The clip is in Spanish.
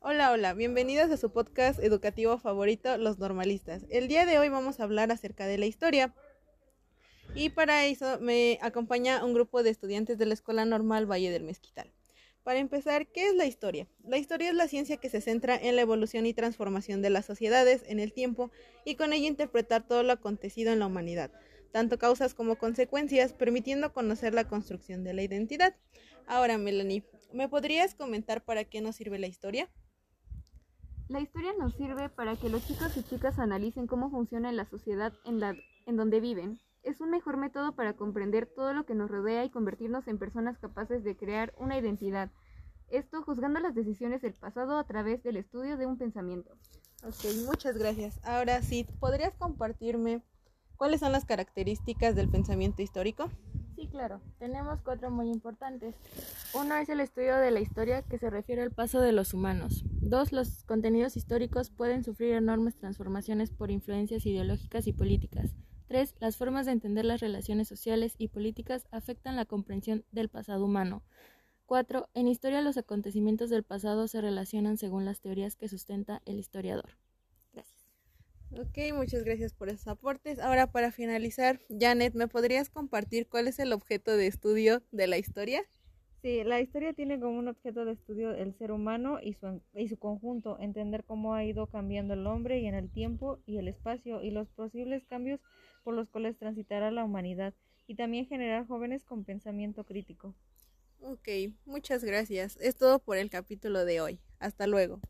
Hola, hola, bienvenidos a su podcast educativo favorito, Los Normalistas. El día de hoy vamos a hablar acerca de la historia. Y para eso me acompaña un grupo de estudiantes de la Escuela Normal Valle del Mezquital. Para empezar, ¿qué es la historia? La historia es la ciencia que se centra en la evolución y transformación de las sociedades en el tiempo y con ello interpretar todo lo acontecido en la humanidad, tanto causas como consecuencias, permitiendo conocer la construcción de la identidad. Ahora, Melanie, ¿me podrías comentar para qué nos sirve la historia? La historia nos sirve para que los chicos y chicas analicen cómo funciona la sociedad en, la, en donde viven. Es un mejor método para comprender todo lo que nos rodea y convertirnos en personas capaces de crear una identidad. Esto juzgando las decisiones del pasado a través del estudio de un pensamiento. Ok, muchas gracias. Ahora sí, ¿podrías compartirme cuáles son las características del pensamiento histórico? Sí, claro. Tenemos cuatro muy importantes. Uno es el estudio de la historia que se refiere al paso de los humanos. Dos, los contenidos históricos pueden sufrir enormes transformaciones por influencias ideológicas y políticas. Tres, las formas de entender las relaciones sociales y políticas afectan la comprensión del pasado humano. Cuatro, en historia los acontecimientos del pasado se relacionan según las teorías que sustenta el historiador. Ok, muchas gracias por esos aportes. Ahora para finalizar, Janet, ¿me podrías compartir cuál es el objeto de estudio de la historia? Sí, la historia tiene como un objeto de estudio el ser humano y su, y su conjunto, entender cómo ha ido cambiando el hombre y en el tiempo y el espacio y los posibles cambios por los cuales transitará la humanidad y también generar jóvenes con pensamiento crítico. Ok, muchas gracias. Es todo por el capítulo de hoy. Hasta luego.